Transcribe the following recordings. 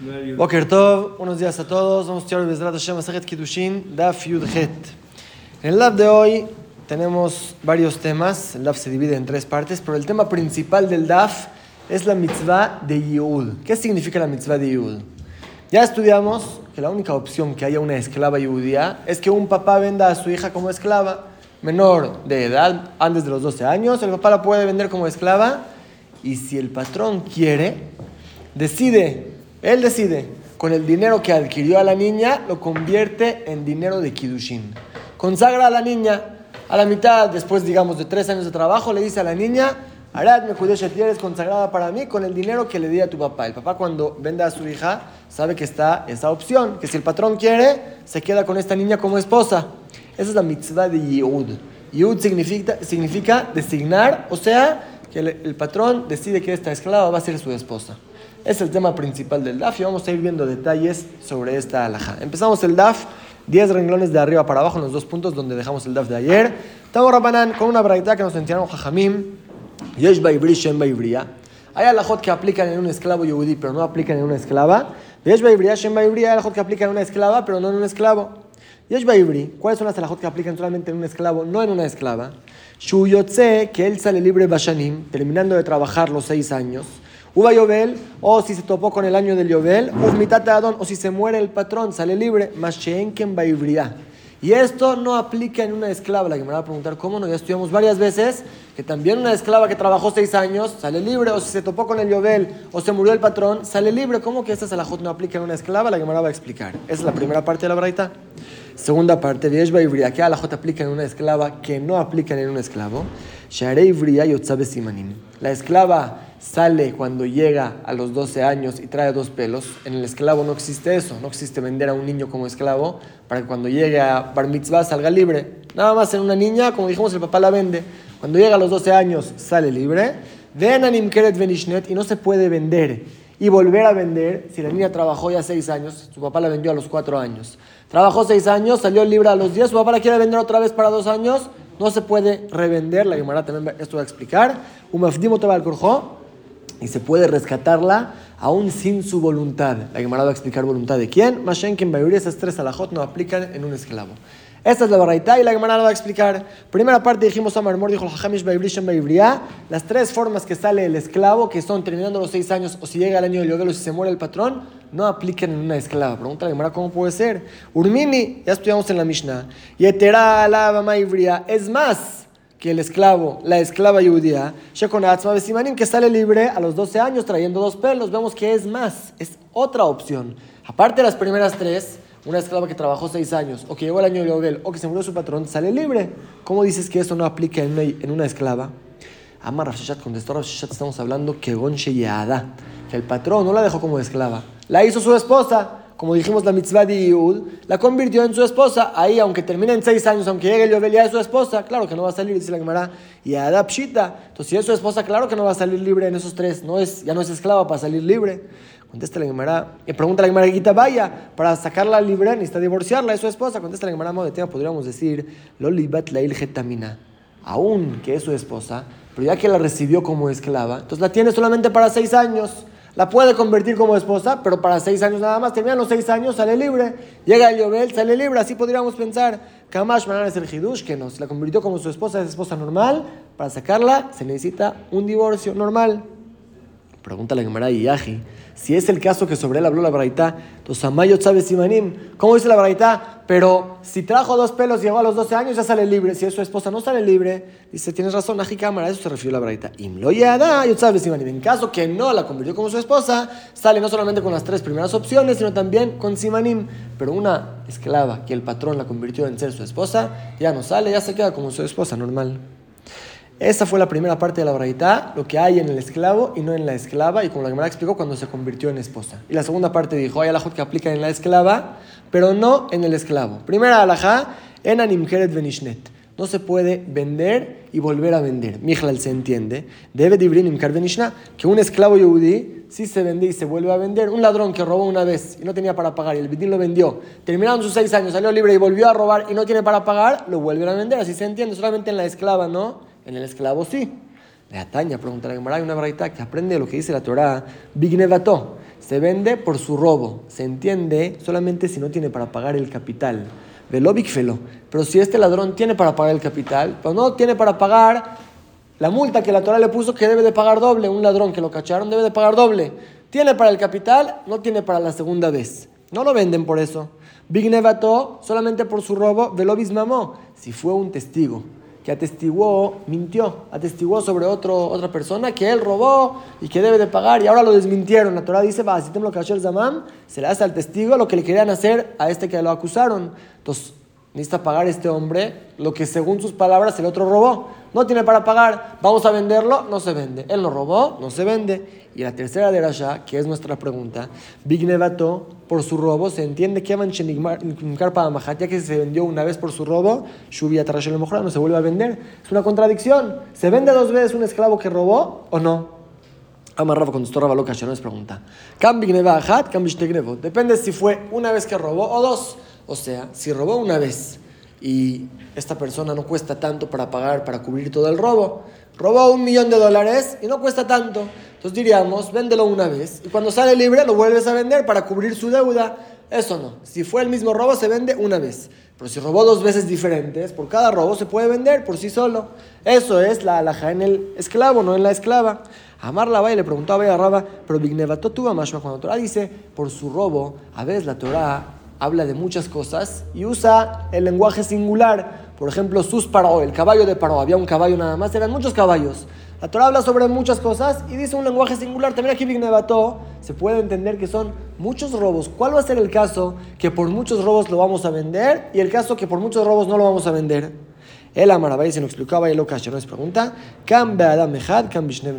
Boker Tov, buenos días a todos. Vamos a estudiar Bezrat Hashem Masajet Kiddushin, Daf Yud Het. En el Daf de hoy tenemos varios temas. El Daf se divide en tres partes, pero el tema principal del Daf es la mitzvah de Yehud. ¿Qué significa la mitzvah de Yehud? Ya estudiamos que la única opción que haya una esclava judía es que un papá venda a su hija como esclava menor de edad, antes de los 12 años, el papá la puede vender como esclava y si el patrón quiere, decide él decide, con el dinero que adquirió a la niña, lo convierte en dinero de Kiddushin. Consagra a la niña a la mitad, después, digamos, de tres años de trabajo, le dice a la niña, Arad me cuidó eres consagrada para mí con el dinero que le di a tu papá. El papá cuando vende a su hija sabe que está esa opción, que si el patrón quiere, se queda con esta niña como esposa. Esa es la mitzvah de Yehud. Yehud significa, designar, o sea, que el patrón decide que esta esclava va a ser su esposa. Es el tema principal del DAF y vamos a ir viendo detalles sobre esta alhaja. Empezamos el DAF, 10 renglones de arriba para abajo en los dos puntos donde dejamos el DAF de ayer. Estamos Rabanan con una braita que nos enseñaron Jajamim, Yesh Baibri Shem Baibria. Hay alajot que aplican en un esclavo yehudí, pero no aplican en una esclava. Yesh Baibria Shem Baibria, hay alajot que aplican en una esclava, pero no en un esclavo. Yesh Baibri, ¿cuáles son las alajot que aplican solamente en un esclavo, no en una esclava? Shuyotze, que él sale libre Bashanim, terminando de trabajar los seis años. Uva Yobel, o si se topó con el año del Yobel, Uf Adon, o si se muere el patrón, sale libre, Masheenken Baibria. Y esto no aplica en una esclava. La que me va a preguntar, ¿cómo no? Ya estudiamos varias veces que también una esclava que trabajó seis años sale libre, o si se topó con el Yobel, o se murió el patrón, sale libre. ¿Cómo que esta salajot no aplica en una esclava? La que me va a explicar. Esa es la primera parte de la braita. Segunda parte, Viesh Baibria, que alajot aplica en una esclava que no aplican en un esclavo. Sharei Bria Yotzabe Simanim. La esclava sale cuando llega a los 12 años y trae dos pelos. En el esclavo no existe eso, no existe vender a un niño como esclavo para que cuando llegue a Bar Mitzvah salga libre. Nada más en una niña, como dijimos, el papá la vende. Cuando llega a los 12 años sale libre. Ven a Nimkeret Venishnet y no se puede vender y volver a vender si la niña trabajó ya 6 años, su papá la vendió a los 4 años. Trabajó 6 años, salió libre a los 10, su papá la quiere vender otra vez para 2 años, no se puede revender, la Gemara también esto va a explicar. Umafdimo al y se puede rescatarla aún sin su voluntad. La Gemara va a explicar voluntad de quién. Mashenkin Bayuri, esas tres alajot no aplican en un esclavo. Esta es la baraita y la Gemara va a explicar. Primera parte dijimos a Marmor, dijo Hajamish Baibria, las tres formas que sale el esclavo, que son terminando los seis años o si llega el año de Yogel o si se muere el patrón, no aplican en una esclava. Pregunta la Gemara, ¿cómo puede ser? Urmini, ya estudiamos en la Mishnah. Yetera alaba es más que el esclavo, la esclava judía, que sale libre a los 12 años trayendo dos pelos, vemos que es más, es otra opción. Aparte de las primeras tres, una esclava que trabajó seis años, o que llegó el año de Yobel, o que se murió su patrón, sale libre. ¿Cómo dices que eso no aplica en una, esclava? Amar Rafshat contestó Rafshat, estamos hablando que que el patrón no la dejó como esclava, la hizo su esposa como dijimos, la mitzvah de Yehud, la convirtió en su esposa. Ahí, aunque termine en seis años, aunque llegue el Yobel ya es su esposa, claro que no va a salir, dice la Gemara, y Adapshita. Entonces, si es su esposa, claro que no va a salir libre en esos tres. No es, ya no es esclava para salir libre. Contesta la Gemara, y pregunta la Gemara, Gita, vaya, para sacarla libre necesita divorciarla, es su esposa. Contesta la Gemara, de tema podríamos decir, Lolibat Lail Getamina. Aún que es su esposa, pero ya que la recibió como esclava, entonces la tiene solamente para seis años la puede convertir como esposa, pero para seis años nada más. Terminan los seis años, sale libre. Llega el Yobel, sale libre. Así podríamos pensar. Kamash Manan es el Hidush que nos la convirtió como su esposa, es esposa normal. Para sacarla se necesita un divorcio normal. Pregúntale a Gemara y Yaji. Si es el caso que sobre él habló la Braita, Tosamayo sabe Simanim. ¿Cómo dice la Braita? Pero si trajo dos pelos y llegó a los 12 años, ya sale libre. Si es su esposa, no sale libre. Dice, tienes razón, Aji Cámara, a eso se refirió la Braita. Imlo yo sabe Simanim. En caso que no la convirtió como su esposa, sale no solamente con las tres primeras opciones, sino también con Simanim. Pero una esclava que el patrón la convirtió en ser su esposa, ya no sale, ya se queda como su esposa normal. Esa fue la primera parte de la braita, lo que hay en el esclavo y no en la esclava, y como la Gemara explicó, cuando se convirtió en esposa. Y la segunda parte dijo, hay alajot que aplican en la esclava, pero no en el esclavo. Primera alajá, en animjeret venishnet. No se puede vender y volver a vender. Mijlal se entiende. Debe dibrinim venishna, que un esclavo yehudí si se vende y se vuelve a vender. Un ladrón que robó una vez y no tenía para pagar y el bidín lo vendió. Terminaron sus seis años, salió libre y volvió a robar y no tiene para pagar, lo vuelven a vender. Así se entiende, solamente en la esclava, ¿no? En el esclavo sí. Le ataña, pregunta la Gemara, hay una braita que aprende lo que dice la Torah, Bignevato. se vende por su robo. Se entiende solamente si no tiene para pagar el capital. Velobic felo. Pero si este ladrón tiene para pagar el capital, pero no tiene para pagar la multa que la Torah le puso que debe de pagar doble, un ladrón que lo cacharon debe de pagar doble. Tiene para el capital, no tiene para la segunda vez. No lo venden por eso. Big Nevato, solamente por su robo, Velobis mamó, si fue un testigo que atestiguó, mintió, atestiguó sobre otro, otra persona que él robó y que debe de pagar y ahora lo desmintieron. La Torah dice, lo Zamam, se le hace al testigo lo que le querían hacer a este que lo acusaron. Entonces, necesita pagar este hombre lo que según sus palabras el otro robó. No tiene para pagar, vamos a venderlo, no se vende. Él lo robó, no se vende. Y la tercera de Rasha, que es nuestra pregunta, Big Nevato, por su robo, se entiende que para ya que se vendió una vez por su robo, Shubia el mejor no se vuelve a vender. Es una contradicción. ¿Se vende dos veces un esclavo que robó o no? Amarraba contestó Rabba Loca, no es pregunta. Depende si fue una vez que robó o dos. O sea, si robó una vez y esta persona no cuesta tanto para pagar, para cubrir todo el robo, robó un millón de dólares y no cuesta tanto. Entonces diríamos, véndelo una vez y cuando sale libre lo vuelves a vender para cubrir su deuda. Eso no. Si fue el mismo robo, se vende una vez. Pero si robó dos veces diferentes, por cada robo se puede vender por sí solo. Eso es la alhaja en el esclavo, no en la esclaba. Amar la le preguntó a Raba, pero Bignevato tuvo más cuando la Torah dice, por su robo, a veces la Torah habla de muchas cosas y usa el lenguaje singular. Por ejemplo, sus paró, el caballo de paró, había un caballo nada más, eran muchos caballos. La Torah habla sobre muchas cosas y dice un lenguaje singular. También aquí Vignebató se puede entender que son muchos robos. ¿Cuál va a ser el caso que por muchos robos lo vamos a vender y el caso que por muchos robos no lo vamos a vender? El Amarabay se lo explicaba y lo no es pregunta. Adam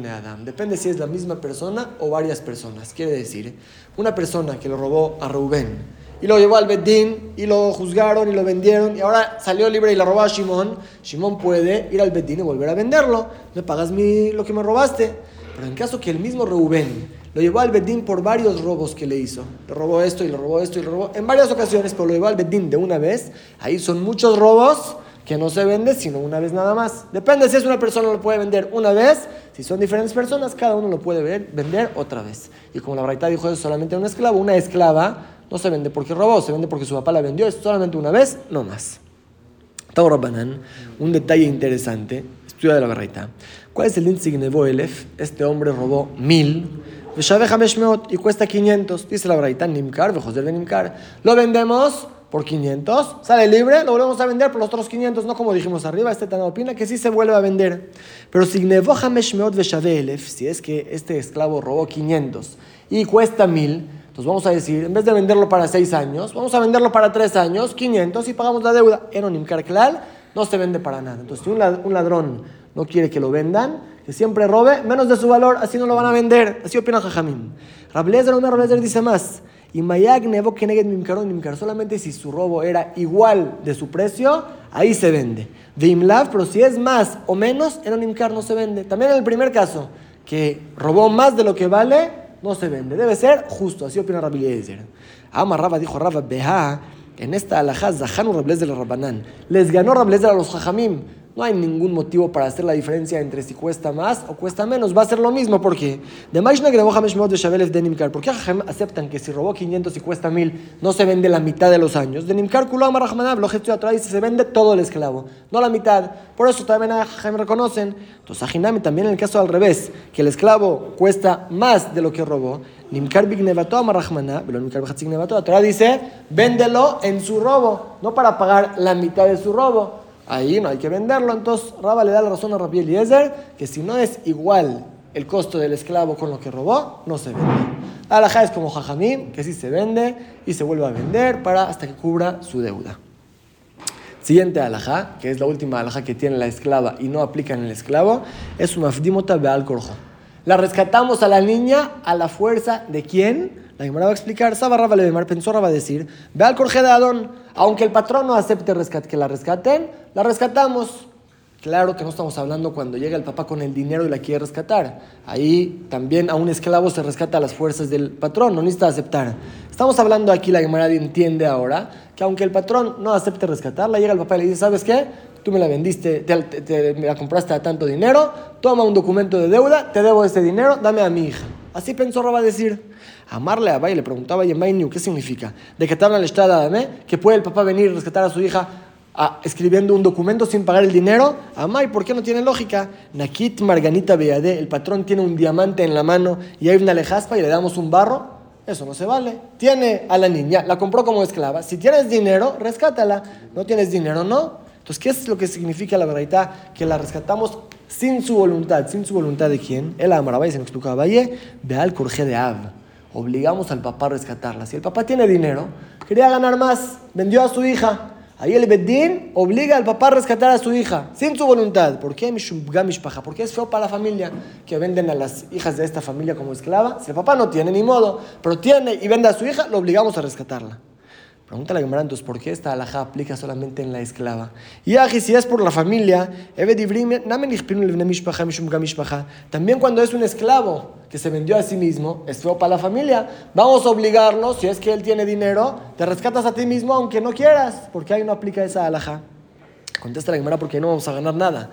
Adam. Depende si es la misma persona o varias personas. Quiere decir, una persona que lo robó a Rubén y lo llevó al Bedín y lo juzgaron y lo vendieron y ahora salió libre y lo robó a Shimon, Shimon puede ir al Bedín y volver a venderlo. Me pagas mi, lo que me robaste. Pero en caso que el mismo Reubén lo llevó al Bedín por varios robos que le hizo, le robó esto y le robó esto y le robó en varias ocasiones, pero lo llevó al Bedín de una vez, ahí son muchos robos que no se vende sino una vez nada más. Depende si es una persona lo puede vender una vez, si son diferentes personas, cada uno lo puede vender otra vez. Y como la Braita dijo, es solamente un esclavo, una esclava no se vende porque robó, se vende porque su papá la vendió, es solamente una vez, no más. Rabbanan, un detalle interesante, estudia de la barrita. ¿Cuál es el índice Elef? Este hombre robó mil, y cuesta 500. Dice la barrita, Nimkar, José de Nimkar. Lo vendemos por 500, sale libre, lo volvemos a vender por los otros 500, no como dijimos arriba, este tan opina que sí se vuelve a vender. Pero si si es que este esclavo robó 500 y cuesta 1000, entonces vamos a decir, en vez de venderlo para 6 años, vamos a venderlo para 3 años, 500 y pagamos la deuda. un Karklal no se vende para nada. Entonces, si un ladrón no quiere que lo vendan, que siempre robe menos de su valor, así no lo van a vender. Así opina Jajamim. Rablezer, una Rablezer dice más. Y Mayag Nevo Keneged Mimkar Mimkar, solamente si su robo era igual de su precio, ahí se vende. De Imlav, pero si es más o menos, en un no se vende. También en el primer caso, que robó más de lo que vale, no se vende. Debe ser justo, así opina Rabbi Eliezer. Ama Rabba dijo Rabba Beha, en esta alajá, Zahanu Rablezer Rabbanán. Les ganó Rablezer a los Jajamim. No hay ningún motivo para hacer la diferencia entre si cuesta más o cuesta menos. Va a ser lo mismo. ¿Por qué? De ¿Por qué aceptan que si robó 500 y cuesta 1000 no se vende la mitad de los años? De Nimkar lo gesto atrás dice se vende todo el esclavo, no la mitad. Por eso también a reconocen. Entonces, Ajinami también en el caso al revés, que el esclavo cuesta más de lo que robó. Nimkar Bignevato Amarrahmaná, pero Nimkar Torah dice, véndelo en su robo, no para pagar la mitad de su robo ahí no hay que venderlo. Entonces Raba le da la razón a Rabbi Eliezer que si no es igual el costo del esclavo con lo que robó, no se vende. Alajá es como Jajamín, que sí se vende y se vuelve a vender para hasta que cubra su deuda. Siguiente alajá, que es la última alajá que tiene la esclava y no aplica en el esclavo, es un afdimota beal corjo. La rescatamos a la niña a la fuerza de quién? La Gemara va a explicar, Saba Raba Levemar pensó va a decir, ve al corje de Adón, aunque el patrón no acepte que la rescaten, la rescatamos. Claro que no estamos hablando cuando llega el papá con el dinero y la quiere rescatar. Ahí también a un esclavo se rescata a las fuerzas del patrón, no necesita aceptar. Estamos hablando aquí, la Gemara entiende ahora, que aunque el patrón no acepte rescatarla, llega el papá y le dice, ¿sabes qué? Tú me la vendiste, te, me la compraste a tanto dinero, toma un documento de deuda, te debo ese dinero, dame a mi hija. Así pensó Rabba decir. Amarle a Bay le preguntaba a Yemainu, ¿qué significa? De que tal la que puede el papá venir y rescatar a su hija escribiendo un documento sin pagar el dinero. Amay, ¿por qué no tiene lógica? Nakit Marganita Beade, el patrón tiene un diamante en la mano y hay una lejaspa y le damos un barro. Eso no se vale. Tiene a la niña, la compró como esclava. Si tienes dinero, rescátala. No tienes dinero, no. Entonces, ¿qué es lo que significa la verdad? Que la rescatamos sin su voluntad. ¿Sin su voluntad de quién? El Amarabay se nos explicaba, Valle, ve al Corje de Av. Obligamos al papá a rescatarla. Si el papá tiene dinero, quería ganar más, vendió a su hija. Ahí el Bedín obliga al papá a rescatar a su hija, sin su voluntad. ¿Por qué Porque es feo para la familia que venden a las hijas de esta familia como esclava. Si el papá no tiene ni modo, pero tiene y vende a su hija, lo obligamos a rescatarla. Pregunta la Gemara entonces, ¿por qué esta alhaja aplica solamente en la esclava? Y si es por la familia, también cuando es un esclavo que se vendió a sí mismo, es feo para la familia, vamos a obligarlo, si es que él tiene dinero, te rescatas a ti mismo aunque no quieras, porque ahí no aplica esa alhaja. Contesta la Gemara porque no vamos a ganar nada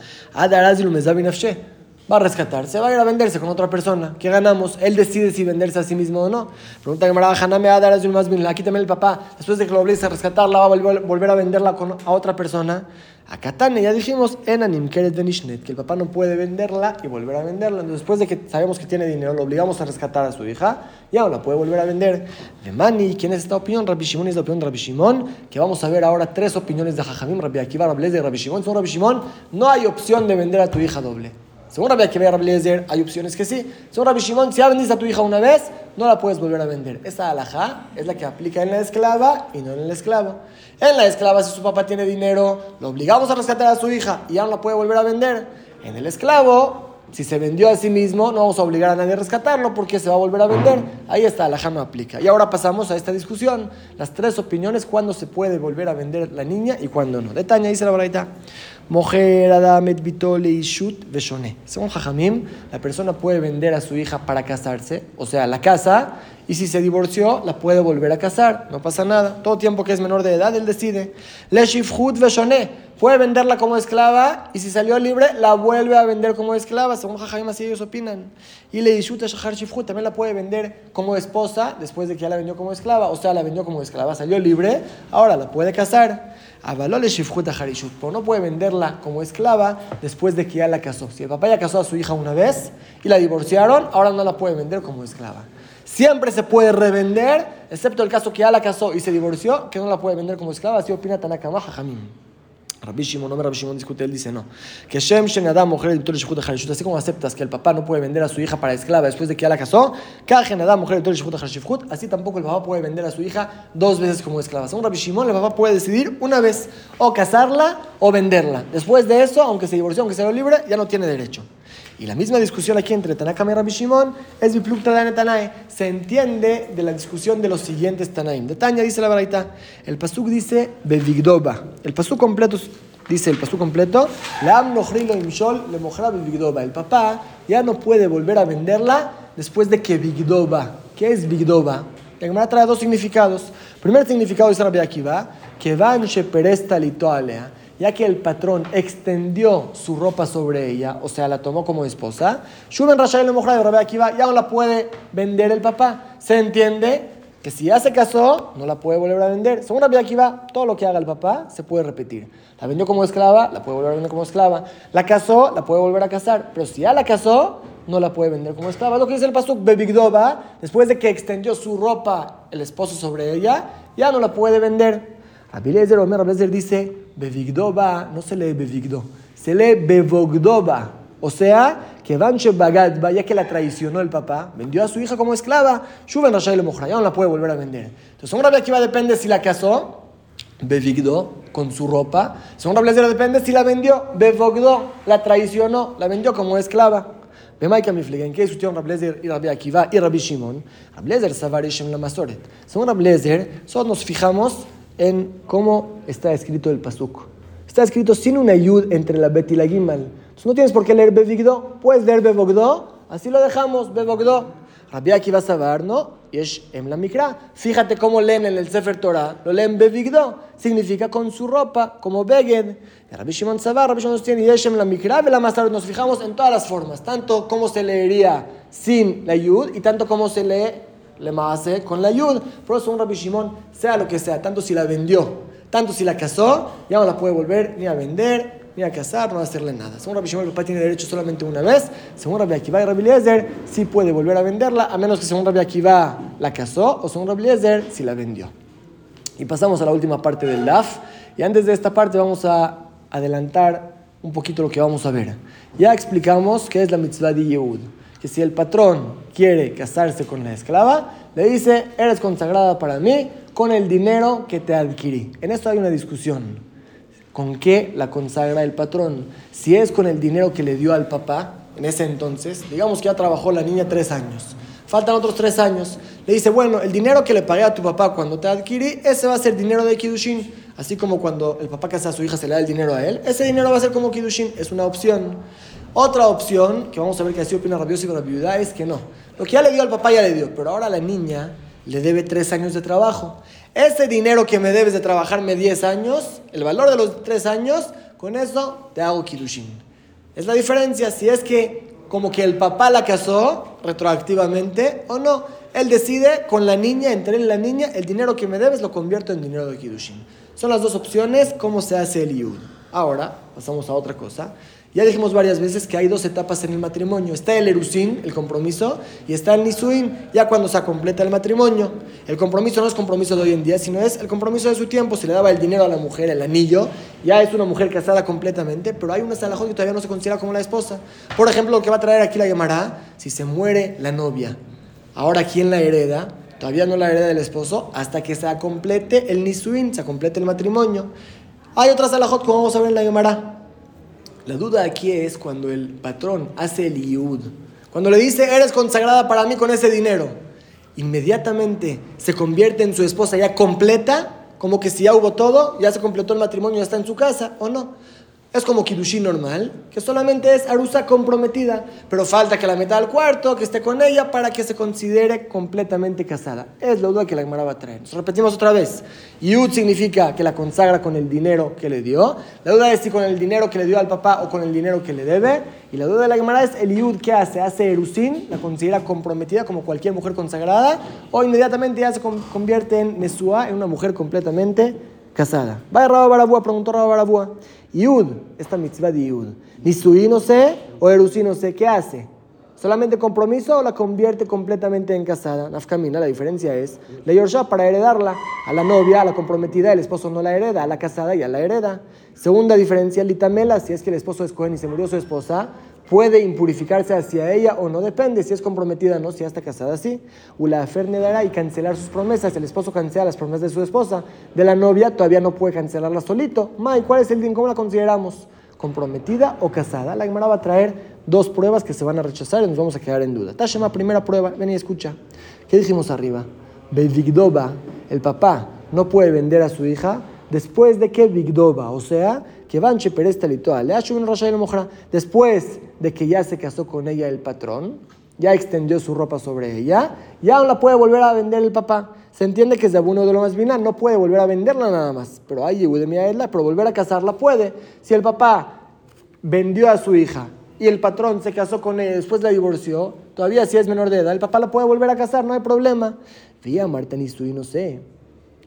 va a rescatar, se va a ir a venderse con otra persona. ¿Qué ganamos? Él decide si venderse a sí mismo o no. Pregunta que me va a dar más bien, aquí también el papá, después de que lo obligue a rescatarla, va a volver a venderla a otra persona. A Katane ya dijimos, en que el papá no puede venderla y volver a venderla. Entonces, después de que sabemos que tiene dinero, lo obligamos a rescatar a su hija, ya no la puede volver a vender. De Mani, ¿quién es esta opinión? Rabbi Shimon es la opinión de Rabbi Shimon, que vamos a ver ahora tres opiniones de Jajamim, Rabbi Akiva, Rabbi de Rabbi Shimon. Son Rabbi Shimon, no hay opción de vender a tu hija doble. Según Rabbi Akiva Lezer, hay opciones que sí. Según Rabbi Shimon, si ya vendiste a tu hija una vez, no la puedes volver a vender. Esa alhaja es la que aplica en la esclava y no en el esclavo. En la esclava, si su papá tiene dinero, lo obligamos a rescatar a su hija y ya no la puede volver a vender. En el esclavo, si se vendió a sí mismo, no vamos a obligar a nadie a rescatarlo porque se va a volver a vender. Ahí está, la no aplica. Y ahora pasamos a esta discusión. Las tres opiniones, cuándo se puede volver a vender la niña y cuándo no. Detaña, dice la baraita. Mojer, Adamet, Vitole, Ishut, Veshone. Según Jajamim, la persona puede vender a su hija para casarse, o sea, la casa, y si se divorció, la puede volver a casar, no pasa nada. Todo tiempo que es menor de edad, él decide. Le Shifhut, Veshone puede venderla como esclava y si salió libre la vuelve a vender como esclava, según Jajayim así ellos opinan. Y le Ishuta Shahar Shifhut también la puede vender como esposa después de que ya la vendió como esclava, o sea, la vendió como esclava, salió libre, ahora la puede casar. Avalole Shifhut Harishut, no puede venderla como esclava después de que ya la casó. Si el papá ya casó a su hija una vez y la divorciaron, ahora no la puede vender como esclava. Siempre se puede revender, excepto el caso que ya la casó y se divorció, que no la puede vender como esclava, así opina Tanakama Jajamim. Rabbi Shimon, no Rabbi Shimon discute, él dice no. Que Shem Shen Adam, mujer de Shihut así como aceptas que el papá no puede vender a su hija para esclava después de que ya la casó, Kajen Adam, mujer de Shihut así tampoco el papá puede vender a su hija dos veces como esclava. Según Rabbi Shimon, el papá puede decidir una vez o casarla o venderla. Después de eso, aunque se divorció, aunque sea libre, ya no tiene derecho. Y la misma discusión aquí entre Tanakam y Rabbi Shimon es Tanae. Se entiende de la discusión de los siguientes Tanaim. De Tanya dice la baraita. El pasuk dice Bevigdoba. El pasuk completo dice el pasuk completo. Amnohrilo imshol le Bevigdoba. El papá ya no puede volver a venderla después de que Vigdoba. ¿Qué es Vigdoba? La Gemara trae dos significados. El primer significado dice Rabbi Akiva, que van sheperesta litoalea ya que el patrón extendió su ropa sobre ella, o sea, la tomó como esposa, Shuben Rashai le de Akiva ya no la puede vender el papá. Se entiende que si ya se casó, no la puede volver a vender. Según Rabbi Akiva, todo lo que haga el papá se puede repetir. La vendió como esclava, la puede volver a vender como esclava. La casó, la puede volver a casar. Pero si ya la casó, no la puede vender como esclava. Lo que dice el pastor Bebigdoba, después de que extendió su ropa el esposo sobre ella, ya no la puede vender. Abilezer Omer Abilezer dice, Bevigdoba, no se lee Bevigdo, se lee Bevogdoba. O sea, que Vanche Bagadba, ya que la traicionó el papá, vendió a su hija como esclava, Shuben Rashai le ya no la puede volver a vender. Entonces, según Rabbi Akiva depende si la casó, Bevigdo, con su ropa. Según Rabbi depende si la vendió, Bevogdo, la traicionó, la vendió como esclava. Bemaika Mifligen, que discutieron Rablezer y Rabbi Akiva y Rabbi Shimon. Rablezer Savarishem la Masoret. Según Rablezer, solo nos fijamos en cómo está escrito el pasuk. Está escrito sin una yud entre la bet y la gimal. Entonces no tienes por qué leer bevigdo, puedes leer bevogdo, así lo dejamos, bevogdo. Rabbi aquí vas a ver, ¿no? Yesh Em la Mikra. Fíjate cómo leen en el Sefer Torah. Lo leen Bevigdo. Significa con su ropa, como Beged. Rabbi Shimon Sabar, Rabbi Shimon tiene Yesh Em la Mikra. la más tarde nos fijamos en todas las formas. Tanto como se leería sin la Yud y tanto como se lee le hace con la Yud. Por eso un Rabbi Shimon, sea lo que sea, tanto si la vendió, tanto si la casó, ya no la puede volver ni a vender, ni a casar, no va a hacerle nada. Según Rabbi Shimon, el papá tiene derecho solamente una vez. Según Rabbi Akiva y Rabbi Eliezer, sí puede volver a venderla, a menos que según Rabbi Akiva la casó, o según Rabbi Eliezer, si la vendió. Y pasamos a la última parte del DAF. Y antes de esta parte vamos a adelantar un poquito lo que vamos a ver. Ya explicamos qué es la mitzvah de Yehud. Que si el patrón quiere casarse con la esclava, le dice, eres consagrada para mí con el dinero que te adquirí. En esto hay una discusión. ¿Con qué la consagra el patrón? Si es con el dinero que le dio al papá en ese entonces, digamos que ya trabajó la niña tres años, faltan otros tres años, le dice, bueno, el dinero que le pagué a tu papá cuando te adquirí, ese va a ser dinero de Kidushin. Así como cuando el papá casa a su hija se le da el dinero a él, ese dinero va a ser como Kidushin, es una opción. Otra opción, que vamos a ver que así opina Rabioso y con la viuda, es que no. Lo que ya le dio al papá ya le dio, pero ahora la niña le debe tres años de trabajo. Ese dinero que me debes de trabajarme 10 años, el valor de los 3 años, con eso te hago Kidushin. Es la diferencia si es que como que el papá la casó retroactivamente o no. Él decide con la niña, entre él y la niña, el dinero que me debes lo convierto en dinero de Kidushin. Son las dos opciones, cómo se hace el Yud. Ahora, pasamos a otra cosa. Ya dijimos varias veces que hay dos etapas en el matrimonio. Está el erusín, el compromiso, y está el nisuin, ya cuando se completa el matrimonio. El compromiso no es compromiso de hoy en día, sino es el compromiso de su tiempo. Se le daba el dinero a la mujer, el anillo, ya es una mujer casada completamente, pero hay una salajot que todavía no se considera como la esposa. Por ejemplo, lo que va a traer aquí la llamará, si se muere la novia, ahora ¿quién la hereda? Todavía no la hereda del esposo hasta que se complete el nisuin, se complete el matrimonio. Hay otras salajot como vamos a ver en la llamará. La duda aquí es cuando el patrón hace el iud. Cuando le dice, eres consagrada para mí con ese dinero, inmediatamente se convierte en su esposa ya completa, como que si ya hubo todo, ya se completó el matrimonio, ya está en su casa, ¿o no? Es como Kidushin normal, que solamente es Arusa comprometida, pero falta que la meta al cuarto, que esté con ella para que se considere completamente casada. Es la duda que la Gemara va a traer. Nos repetimos otra vez. Yud significa que la consagra con el dinero que le dio. La duda es si con el dinero que le dio al papá o con el dinero que le debe. Y la duda de la Gemara es el Yud que hace. Hace Erusin, la considera comprometida como cualquier mujer consagrada, o inmediatamente ya se convierte en Nesua, en una mujer completamente casada. Va Rabba Barabúa, preguntó Rabba Barabúa. Yud, esta mitzvah de Yud. Ni no sé o Erusí no sé, ¿qué hace? ¿Solamente compromiso o la convierte completamente en casada? Nafkamina, la diferencia es, le Yorsha para heredarla a la novia, a la comprometida, el esposo no la hereda, a la casada ya la hereda. Segunda diferencia, Litamela, si es que el esposo es Cohen y se murió su esposa, puede impurificarse hacia ella o no, depende si es comprometida o no, si ya está casada así. Ula dará y cancelar sus promesas. El esposo cancela las promesas de su esposa. De la novia todavía no puede cancelarla solito. May, ¿cuál es el din? ¿Cómo la consideramos? ¿Comprometida o casada? La Gemara va a traer dos pruebas que se van a rechazar y nos vamos a quedar en duda. Tashema, primera prueba, ven y escucha. ¿Qué dijimos arriba? Bevigdoba, el papá no puede vender a su hija después de que Vigdoba, o sea, que Banche Peresta después de que ya se casó con ella el patrón, ya extendió su ropa sobre ella, ya no la puede volver a vender el papá. Se entiende que es de uno de lo más vinal, no puede volver a venderla nada más, pero hay Edla, pero volver a casarla puede. Si el papá vendió a su hija y el patrón se casó con ella, después la divorció, todavía si es menor de edad, el papá la puede volver a casar, no hay problema. Fía Marta ni no sé.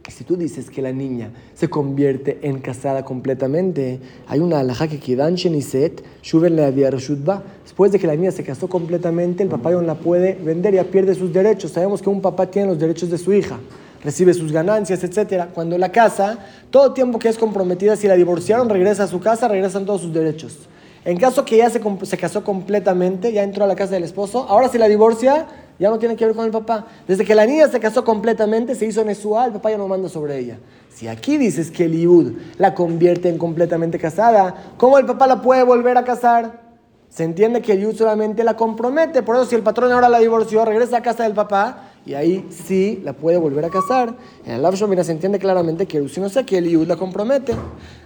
Si tú dices que la niña se convierte en casada completamente, hay una alhaja que quedan sheniset, le había Después de que la niña se casó completamente, el papá no la puede vender, ya pierde sus derechos. Sabemos que un papá tiene los derechos de su hija, recibe sus ganancias, etc. Cuando la casa, todo tiempo que es comprometida, si la divorciaron, regresa a su casa, regresan todos sus derechos. En caso que ya se, se casó completamente, ya entró a la casa del esposo, ahora si la divorcia, ya no tiene que ver con el papá. Desde que la niña se casó completamente, se hizo Nesua, el papá ya no manda sobre ella. Si aquí dices que el Iud la convierte en completamente casada, ¿cómo el papá la puede volver a casar? Se entiende que el Iud solamente la compromete, por eso si el patrón ahora la divorció, regresa a casa del papá y ahí sí la puede volver a casar. En el Lavshon, mira, se entiende claramente que si no sé que el Iud la compromete.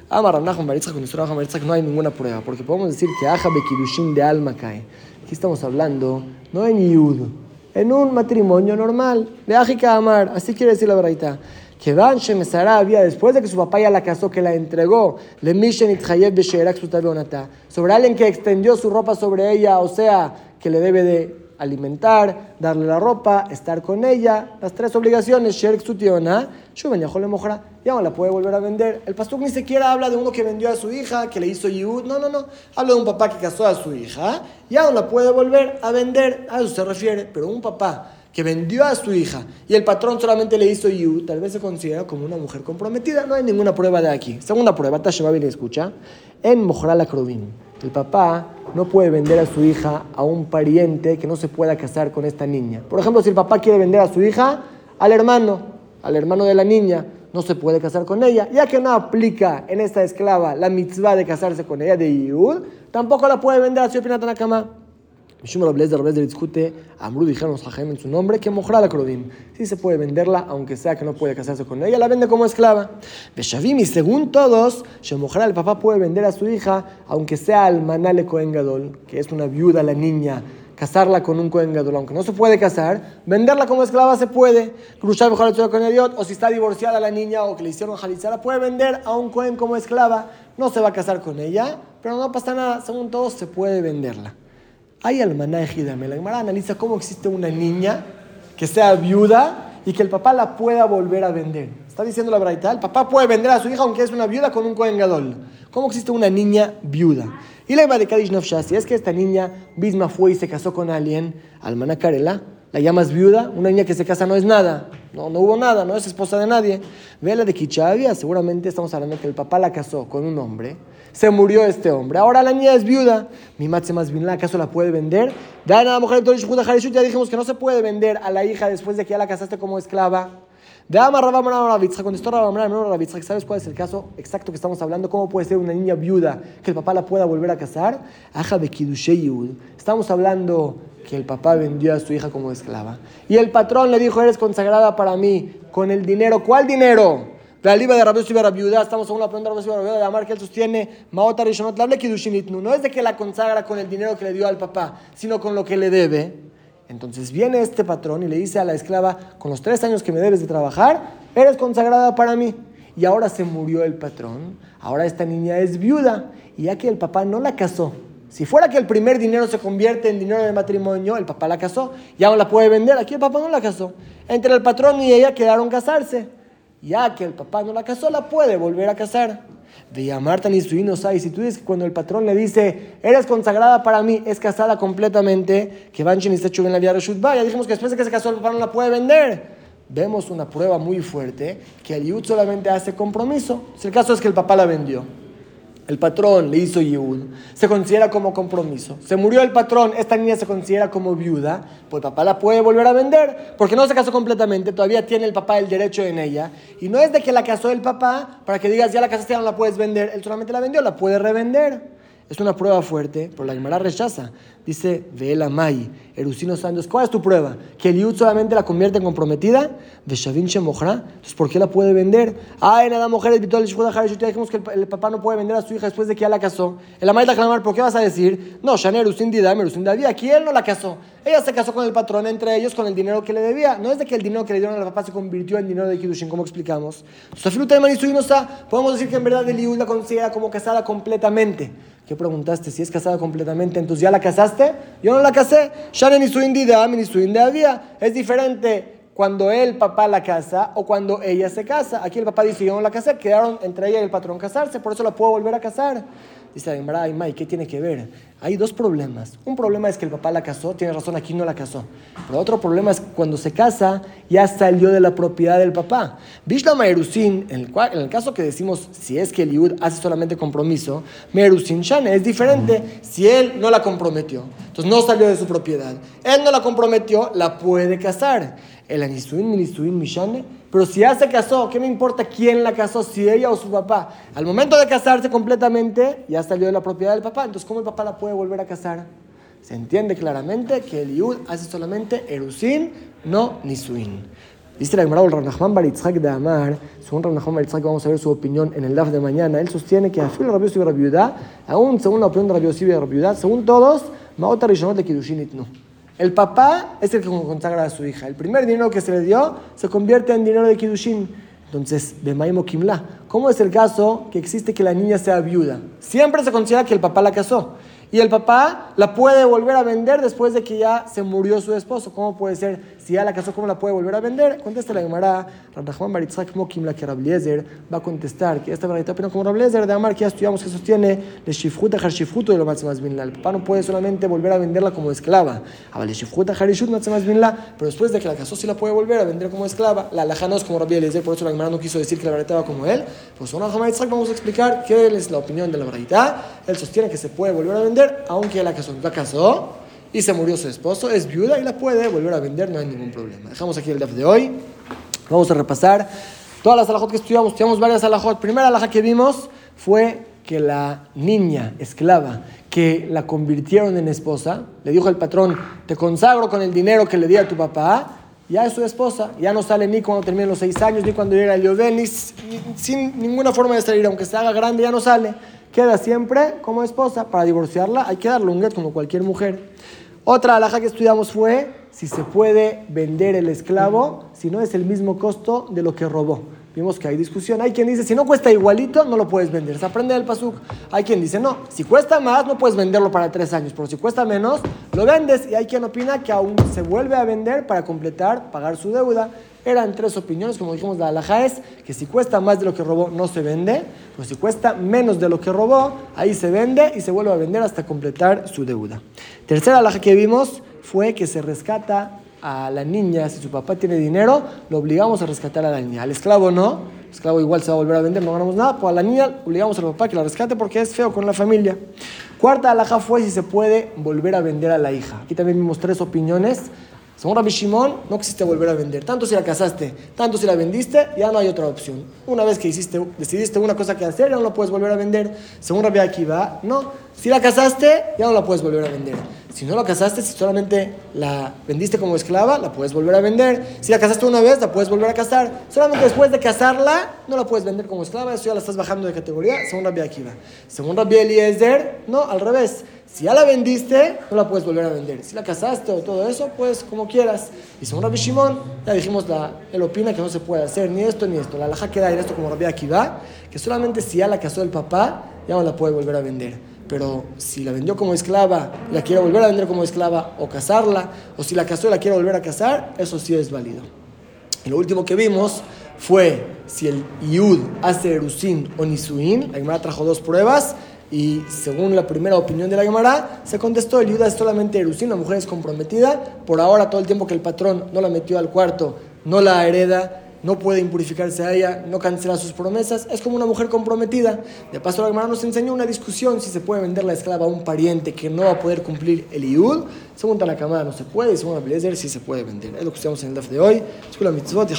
Con no hay ninguna prueba, porque podemos decir que Aja Bekirushin de alma cae. Aquí estamos hablando no en Iud en un matrimonio normal. De Ágica Amar, así quiere decir la verdad. Que Van Shemesara había, después de que su papá ya la casó, que la entregó, le Mishen Itchayev Besherak sobre alguien que extendió su ropa sobre ella, o sea, que le debe de alimentar, darle la ropa, estar con ella, las tres obligaciones, Sherek Sutiona, Shuben le Mojra, ya no la puede volver a vender. El pastor ni siquiera habla de uno que vendió a su hija, que le hizo Yehud, no, no, no, habla de un papá que casó a su hija, ya no la puede volver a vender, a eso se refiere, pero un papá que vendió a su hija y el patrón solamente le hizo Yehud, tal vez se considera como una mujer comprometida, no hay ninguna prueba de aquí. Segunda prueba, Tashema y escucha, en Mojra la el papá no puede vender a su hija a un pariente que no se pueda casar con esta niña. Por ejemplo, si el papá quiere vender a su hija al hermano, al hermano de la niña, no se puede casar con ella, ya que no aplica en esta esclava la mitzvah de casarse con ella de Yud, tampoco la puede vender a su cama. Mishum Rablez de Rablez de discute, Amru dijeron los Jajem en su nombre, que mojra la Krodim. Sí se puede venderla, aunque sea que no puede casarse con ella, la vende como esclava. Beshavim, y según todos, Shemojra, el papá puede vender a su hija, aunque sea al Manale Cohen Gadol, que es una viuda, la niña, casarla con un Cohen Gadol, aunque no se puede casar, venderla como esclava se puede. Cruzar con o si está divorciada la niña o que le hicieron jalizar, puede vender a un Cohen como esclava, no se va a casar con ella, pero no pasa nada, según todos se puede venderla. Hay almaná ejidame. La Gemara analiza cómo existe una niña que sea viuda y que el papá la pueda volver a vender. Está diciendo la verdad, el papá puede vender a su hija aunque es una viuda con un Kohen Gadol. ¿Cómo existe una niña viuda? Y la de Kadish si es que esta niña misma fue y se casó con alguien, almaná Karela, la llamas viuda, una niña que se casa no es nada, no, no hubo nada, no es esposa de nadie. Ve la de Kichavia, seguramente estamos hablando que el papá la casó con un hombre se murió este hombre. Ahora la niña es viuda. Mi matze más bien, ¿acaso la puede vender? Da la mujer ya dijimos que no se puede vender a la hija después de que ya la casaste como esclava. De Ama Rabamana contestó Rabamana ¿sabes cuál es el caso exacto que estamos hablando? ¿Cómo puede ser una niña viuda que el papá la pueda volver a casar? Aja de Estamos hablando que el papá vendió a su hija como esclava. Y el patrón le dijo, eres consagrada para mí, con el dinero. ¿Cuál dinero? La liba de Rabbi y Rabiudá, estamos en una pregunta de Rabbi de Amar que él sostiene, Maota Rishonot, no es de que la consagra con el dinero que le dio al papá, sino con lo que le debe. Entonces viene este patrón y le dice a la esclava, con los tres años que me debes de trabajar, eres consagrada para mí. Y ahora se murió el patrón, ahora esta niña es viuda, y ya que el papá no la casó, si fuera que el primer dinero se convierte en dinero de matrimonio, el papá la casó, ya no la puede vender, aquí el papá no la casó. Entre el patrón y ella quedaron casarse ya que el papá no la casó, la puede volver a casar. De llamarte ni su y si tú dices que cuando el patrón le dice, eres consagrada para mí, es casada completamente, que Banchin y en la vida ya dijimos que después de que se casó el papá no la puede vender. Vemos una prueba muy fuerte que el Yud solamente hace compromiso. El caso es que el papá la vendió el patrón le hizo Yehud, se considera como compromiso. Se murió el patrón, esta niña se considera como viuda, pues papá la puede volver a vender, porque no se casó completamente, todavía tiene el papá el derecho en ella. Y no es de que la casó el papá, para que digas, ya la casaste, ya no la puedes vender, él solamente la vendió, la puede revender. Es una prueba fuerte, pero la Gemara rechaza. Dice, Vela Mai, Erusino Santos, ¿cuál es tu prueba? Que el Yud solamente la convierte en comprometida de Shavin Shemohra. Entonces, ¿por qué la puede vender? Ay, nada, mujer, el Vitol Ya dijimos que el, papá no puede vender a su hija después de que ya la casó. El Amay la clamar, ¿por qué vas a decir? No, Shane Erusin Didam, Erusin David, aquí él no la casó. Ella se casó con el patrón, entre ellos, con el dinero que le debía. No es de que el dinero que le dieron al papá se convirtió en dinero de Kidushin, como explicamos. Podemos decir que en verdad el Yud la considera como casada completamente. ¿Qué preguntaste? Si es casada completamente, entonces ya la casaste. Yo no la casé. Es diferente cuando el papá la casa o cuando ella se casa. Aquí el papá dice, yo no la casé. Quedaron entre ella y el patrón casarse, por eso la puedo volver a casar. Dice Aymara, ¿y qué tiene que ver? Hay dos problemas. Un problema es que el papá la casó, tiene razón, aquí no la casó. Pero otro problema es que cuando se casa, ya salió de la propiedad del papá. Bishla Merusin, en el, en el caso que decimos, si es que el Yud hace solamente compromiso, Merusin Shane es diferente si él no la comprometió. Entonces no salió de su propiedad. Él no la comprometió, la puede casar. El Anisuin, Minisuin, Mishane pero si ya se casó, ¿qué me importa quién la casó? Si ella o su papá. Al momento de casarse completamente, ya salió de la propiedad del papá. Entonces, ¿cómo el papá la puede volver a casar? Se entiende claramente que el Yud hace solamente Erusin, no Nisuin. Dice la Gemara el Ranachman Baritzhak de Amar, según Ranachman Baritzhak, vamos a ver su opinión en el DAF de mañana. Él sostiene que Afil Rabbi Yossi Rabbi aún según la opinión de Rabbi Yossi Rabbi según todos, Maota Rishonot de Kidushin Itnu. El papá es el que consagra a su hija. El primer dinero que se le dio se convierte en dinero de Kiddushin. Entonces, de Maimo Kimla, ¿cómo es el caso que existe que la niña sea viuda? Siempre se considera que el papá la casó. Y el papá la puede volver a vender después de que ya se murió su esposo. ¿Cómo puede ser? Si ya la casó, ¿cómo la puede volver a vender? Contesta la Gemara, Randahman Baritzak Mokim, la que Rabliezer va a contestar que esta verdad opina como Rabliezer de Amar, que ya estudiamos que sostiene de Shifruta Harshifruto de lo más bin El papá no puede solamente volver a venderla como esclava. A de Shifruta Harishut más bin pero después de que la casó, sí la puede volver a vender como esclava. La alhaja no es como Rabliezer, por eso la Gemara no quiso decir que la verdad va como él. Pues una vamos a explicar qué es la opinión de la verdad. Él sostiene que se puede volver a vender aunque la casó, la casó y se murió su esposo, es viuda y la puede volver a vender, no hay ningún problema. Dejamos aquí el DAF de hoy. Vamos a repasar todas las alajot que estudiamos. Estudiamos varias alajot. Primera alaja que vimos fue que la niña esclava que la convirtieron en esposa, le dijo el patrón, te consagro con el dinero que le di a tu papá, ya es su esposa, ya no sale ni cuando termine los seis años, ni cuando llega el Yovel, ni, sin ninguna forma de salir, aunque se haga grande, ya no sale queda siempre como esposa. Para divorciarla hay que darle un get como cualquier mujer. Otra alhaja que estudiamos fue si se puede vender el esclavo si no es el mismo costo de lo que robó. Vimos que hay discusión. Hay quien dice, si no cuesta igualito, no lo puedes vender. Se aprende del pasuk. Hay quien dice, no, si cuesta más, no puedes venderlo para tres años. Pero si cuesta menos, lo vendes. Y hay quien opina que aún se vuelve a vender para completar, pagar su deuda. Eran tres opiniones, como dijimos, la alhaja es que si cuesta más de lo que robó, no se vende, pero si cuesta menos de lo que robó, ahí se vende y se vuelve a vender hasta completar su deuda. Tercera alhaja que vimos fue que se rescata a la niña, si su papá tiene dinero, lo obligamos a rescatar a la niña. Al esclavo no, el esclavo igual se va a volver a vender, no ganamos nada, pues a la niña obligamos al papá que la rescate porque es feo con la familia. Cuarta alhaja fue si se puede volver a vender a la hija. Aquí también vimos tres opiniones. Según Rabbi Shimon, no existe volver a vender. Tanto si la casaste, tanto si la vendiste, ya no hay otra opción. Una vez que hiciste, decidiste una cosa que hacer, ya no la puedes volver a vender. Según Rabbi Akiva, no. Si la casaste, ya no la puedes volver a vender. Si no la casaste, si solamente la vendiste como esclava, la puedes volver a vender. Si la casaste una vez, la puedes volver a casar. Solamente después de casarla, no la puedes vender como esclava. Eso ya la estás bajando de categoría, según Rabbi Akiva. Según Rabbi Eliezer, no, al revés. Si ya la vendiste, no la puedes volver a vender. Si la casaste o todo eso, pues como quieras. Y según Rabbi Shimon, ya dijimos, la, él opina que no se puede hacer ni esto ni esto. La laja queda en esto como Rabbi Akiva, que solamente si ya la casó el papá, ya no la puede volver a vender. Pero si la vendió como esclava la quiere volver a vender como esclava o casarla, o si la casó y la quiere volver a casar, eso sí es válido. Y lo último que vimos fue si el Yud hace Erusin o Nisuin. La Gemara trajo dos pruebas y según la primera opinión de la Gemara, se contestó, el Yuda es solamente Erusín, la mujer es comprometida, por ahora todo el tiempo que el patrón no la metió al cuarto, no la hereda, no puede impurificarse a ella, no cancela sus promesas, es como una mujer comprometida. De paso, la Gemara nos enseñó una discusión si se puede vender la esclava a un pariente que no va a poder cumplir el Iud. Según Tanakama no se puede, y según Abelezer sí se puede vender. Es lo que estudiamos en el DAF de hoy. Mitzvot y